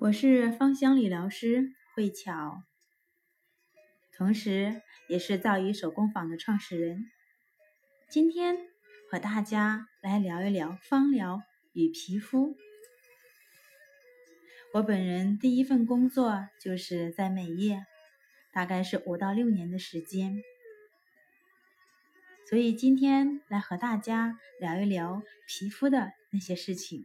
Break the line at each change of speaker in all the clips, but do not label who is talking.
我是芳香理疗师慧巧，同时也是造诣手工坊的创始人。今天和大家来聊一聊芳疗与皮肤。我本人第一份工作就是在美业，大概是五到六年的时间，所以今天来和大家聊一聊皮肤的那些事情。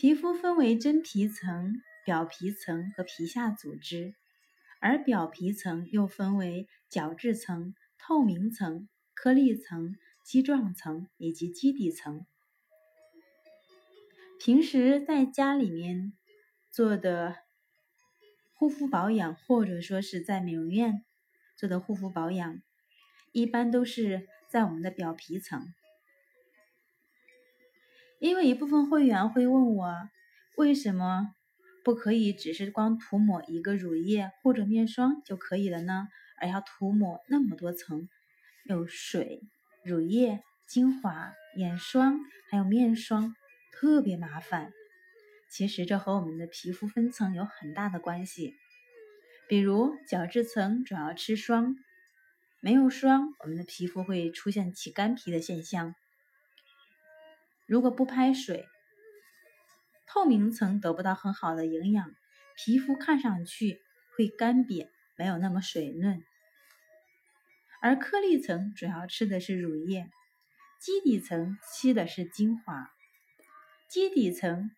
皮肤分为真皮层、表皮层和皮下组织，而表皮层又分为角质层、透明层、颗粒层、基状层以及基底层。平时在家里面做的护肤保养，或者说是在美容院做的护肤保养，一般都是在我们的表皮层。因为一部分会员会问我，为什么不可以只是光涂抹一个乳液或者面霜就可以了呢？而要涂抹那么多层，有水、乳液、精华、眼霜，还有面霜，特别麻烦。其实这和我们的皮肤分层有很大的关系。比如角质层主要吃霜，没有霜，我们的皮肤会出现起干皮的现象。如果不拍水，透明层得不到很好的营养，皮肤看上去会干瘪，没有那么水嫩。而颗粒层主要吃的是乳液，基底层吸的是精华。基底层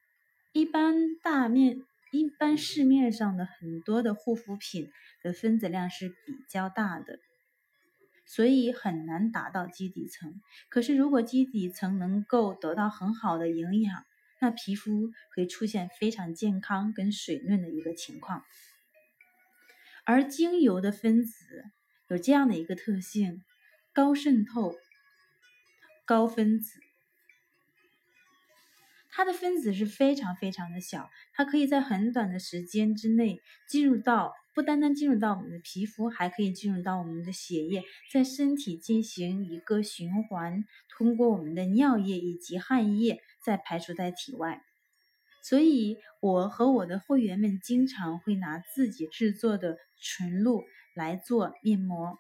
一般大面一般市面上的很多的护肤品的分子量是比较大的。所以很难达到基底层。可是，如果基底层能够得到很好的营养，那皮肤会出现非常健康跟水嫩的一个情况。而精油的分子有这样的一个特性：高渗透、高分子。它的分子是非常非常的小，它可以在很短的时间之内进入到。不单单进入到我们的皮肤，还可以进入到我们的血液，在身体进行一个循环，通过我们的尿液以及汗液再排出在体外。所以，我和我的会员们经常会拿自己制作的纯露来做面膜。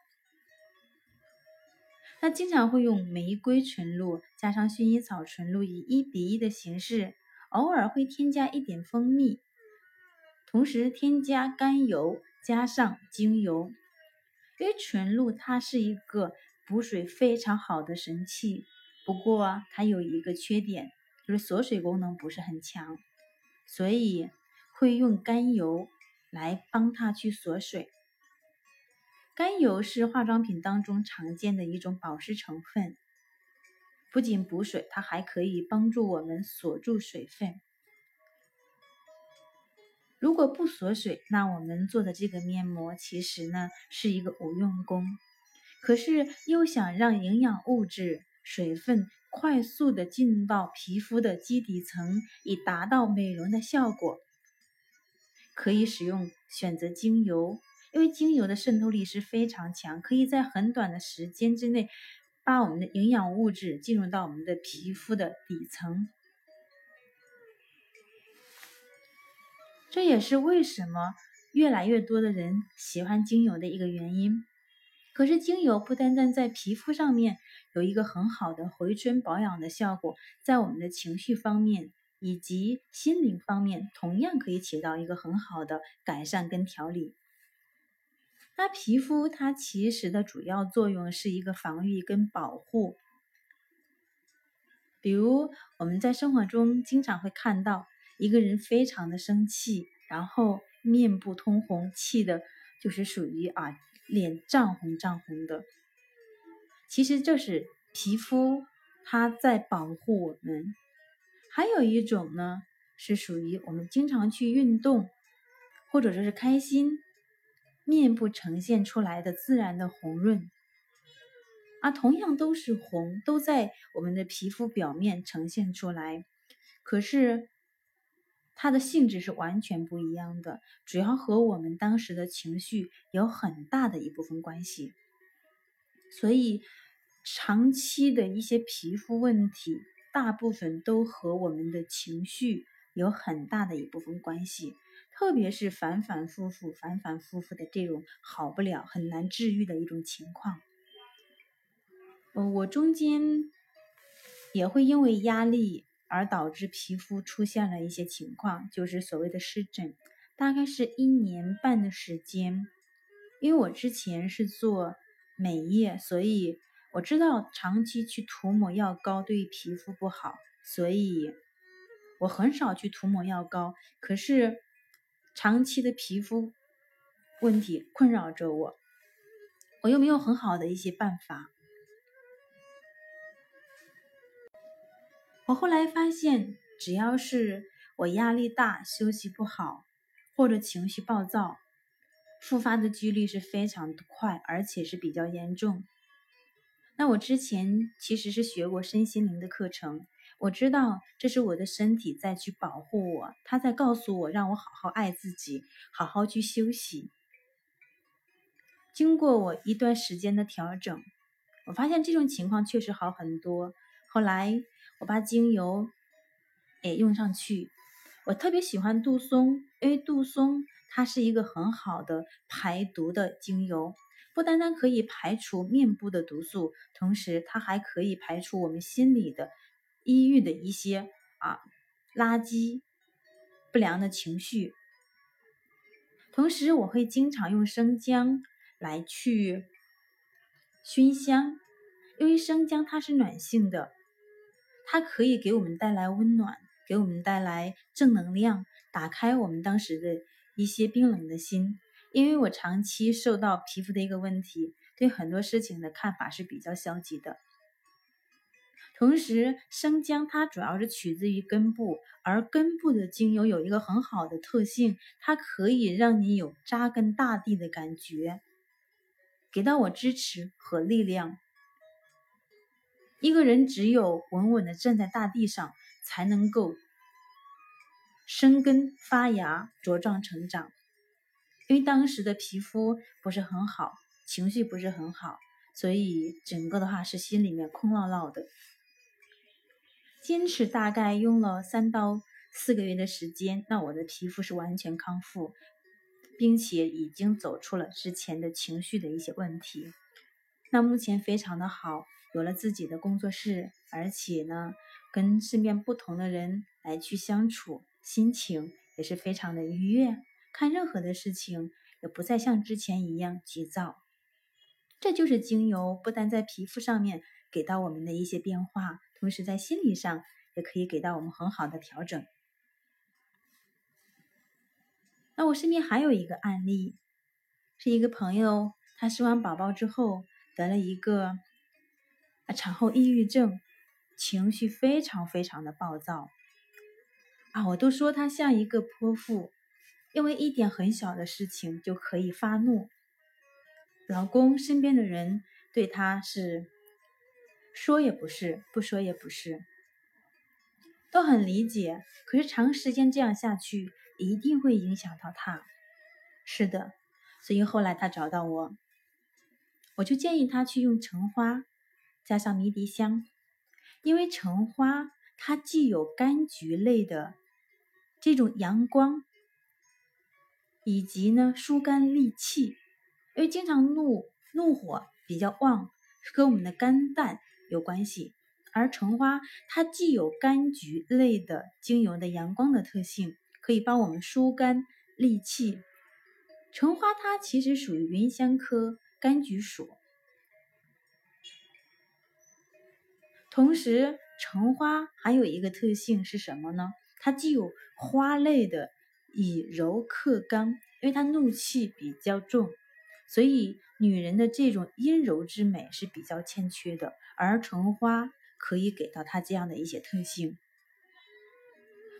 它经常会用玫瑰纯露加上薰衣草纯露，以一比一的形式，偶尔会添加一点蜂蜜。同时添加甘油，加上精油，因为纯露它是一个补水非常好的神器。不过它有一个缺点，就是锁水功能不是很强，所以会用甘油来帮它去锁水。甘油是化妆品当中常见的一种保湿成分，不仅补水，它还可以帮助我们锁住水分。如果不锁水，那我们做的这个面膜其实呢是一个无用功。可是又想让营养物质、水分快速的进到皮肤的基底层，以达到美容的效果，可以使用选择精油，因为精油的渗透力是非常强，可以在很短的时间之内把我们的营养物质进入到我们的皮肤的底层。这也是为什么越来越多的人喜欢精油的一个原因。可是，精油不单单在皮肤上面有一个很好的回春保养的效果，在我们的情绪方面以及心灵方面，同样可以起到一个很好的改善跟调理。那皮肤它其实的主要作用是一个防御跟保护。比如我们在生活中经常会看到。一个人非常的生气，然后面部通红，气的就是属于啊脸涨红涨红的。其实这是皮肤它在保护我们。还有一种呢，是属于我们经常去运动，或者说是开心，面部呈现出来的自然的红润。啊，同样都是红，都在我们的皮肤表面呈现出来，可是。它的性质是完全不一样的，主要和我们当时的情绪有很大的一部分关系。所以，长期的一些皮肤问题，大部分都和我们的情绪有很大的一部分关系，特别是反反复复、反反复复的这种好不了、很难治愈的一种情况。嗯，我中间也会因为压力而导致皮肤出现了一些情况，就是所谓的湿疹，大概是一年半的时间。因为我之前是做美业，所以我知道长期去涂抹药膏对皮肤不好，所以我很少去涂抹药膏。可是长期的皮肤问题困扰着我，我又没有很好的一些办法。我后来发现，只要是我压力大、休息不好，或者情绪暴躁。复发的几率是非常的快，而且是比较严重。那我之前其实是学过身心灵的课程，我知道这是我的身体在去保护我，他在告诉我让我好好爱自己，好好去休息。经过我一段时间的调整，我发现这种情况确实好很多。后来我把精油也用上去，我特别喜欢杜松，因为杜松。它是一个很好的排毒的精油，不单单可以排除面部的毒素，同时它还可以排除我们心里的抑郁的一些啊垃圾、不良的情绪。同时，我会经常用生姜来去熏香，因为生姜它是暖性的，它可以给我们带来温暖，给我们带来正能量，打开我们当时的。一些冰冷的心，因为我长期受到皮肤的一个问题，对很多事情的看法是比较消极的。同时，生姜它主要是取自于根部，而根部的精油有一个很好的特性，它可以让你有扎根大地的感觉，给到我支持和力量。一个人只有稳稳的站在大地上，才能够。生根发芽茁壮成长，因为当时的皮肤不是很好，情绪不是很好，所以整个的话是心里面空落落的。坚持大概用了三到四个月的时间，那我的皮肤是完全康复，并且已经走出了之前的情绪的一些问题。那目前非常的好，有了自己的工作室，而且呢，跟身边不同的人来去相处。心情也是非常的愉悦，看任何的事情也不再像之前一样急躁。这就是精油不单在皮肤上面给到我们的一些变化，同时在心理上也可以给到我们很好的调整。那我身边还有一个案例，是一个朋友，她生完宝宝之后得了一个产后抑郁症，情绪非常非常的暴躁。啊，我都说她像一个泼妇，因为一点很小的事情就可以发怒。老公身边的人对她是说也不是，不说也不是，都很理解。可是长时间这样下去，一定会影响到他。是的，所以后来他找到我，我就建议他去用橙花加上迷迭香，因为橙花它既有柑橘类的。这种阳光，以及呢疏肝利气，因为经常怒怒火比较旺，跟我们的肝胆有关系。而橙花它既有柑橘类的精油的阳光的特性，可以帮我们疏肝利气。橙花它其实属于芸香科柑橘属，同时橙花还有一个特性是什么呢？它既有花类的以柔克刚，因为它怒气比较重，所以女人的这种阴柔之美是比较欠缺的，而橙花可以给到她这样的一些特性。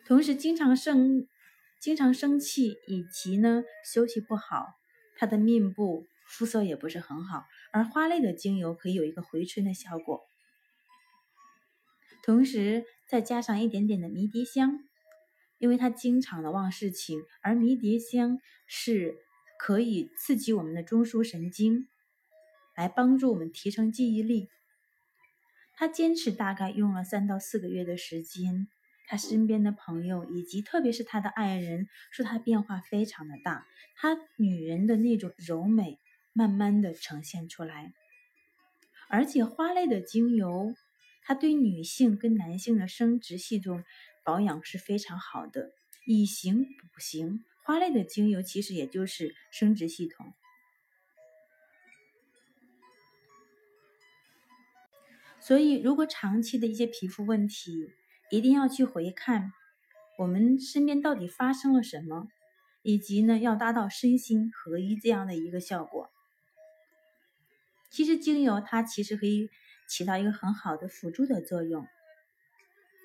同时，经常生、经常生气以及呢休息不好，她的面部肤色也不是很好，而花类的精油可以有一个回春的效果。同时，再加上一点点的迷迭香。因为它经常的忘事情，而迷迭香是可以刺激我们的中枢神经，来帮助我们提升记忆力。他坚持大概用了三到四个月的时间，他身边的朋友以及特别是他的爱人说他变化非常的大，他女人的那种柔美慢慢的呈现出来，而且花类的精油，它对女性跟男性的生殖系统保养是非常好的，以形补形。花类的精油其实也就是生殖系统。所以，如果长期的一些皮肤问题，一定要去回看我们身边到底发生了什么，以及呢，要达到身心合一这样的一个效果。其实，精油它其实可以起到一个很好的辅助的作用。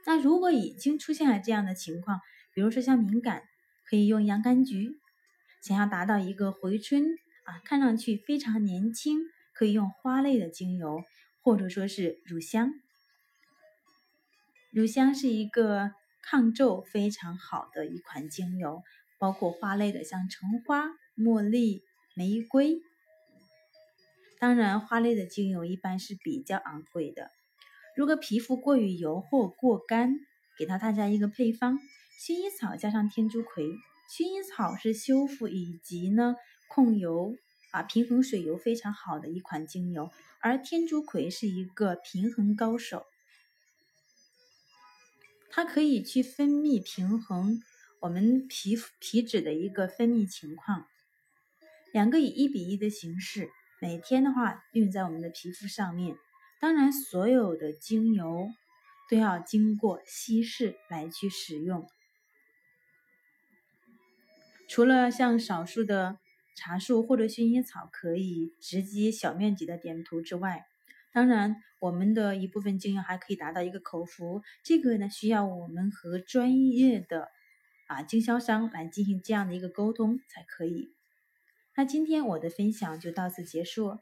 那如果已经出现了这样的情况，比如说像敏感，可以用洋甘菊；想要达到一个回春啊，看上去非常年轻，可以用花类的精油。或者说是乳香，乳香是一个抗皱非常好的一款精油，包括花类的，像橙花、茉莉、玫瑰。当然，花类的精油一般是比较昂贵的。如果皮肤过于油或过干，给到大家一个配方：薰衣草加上天竺葵。薰衣草是修复以及呢控油。啊，平衡水油非常好的一款精油，而天竺葵是一个平衡高手，它可以去分泌平衡我们皮肤皮脂的一个分泌情况。两个以一比一的形式，每天的话用在我们的皮肤上面。当然，所有的精油都要经过稀释来去使用，除了像少数的。茶树或者薰衣草可以直接小面积的点涂之外，当然我们的一部分精油还可以达到一个口服，这个呢需要我们和专业的啊经销商来进行这样的一个沟通才可以。那今天我的分享就到此结束。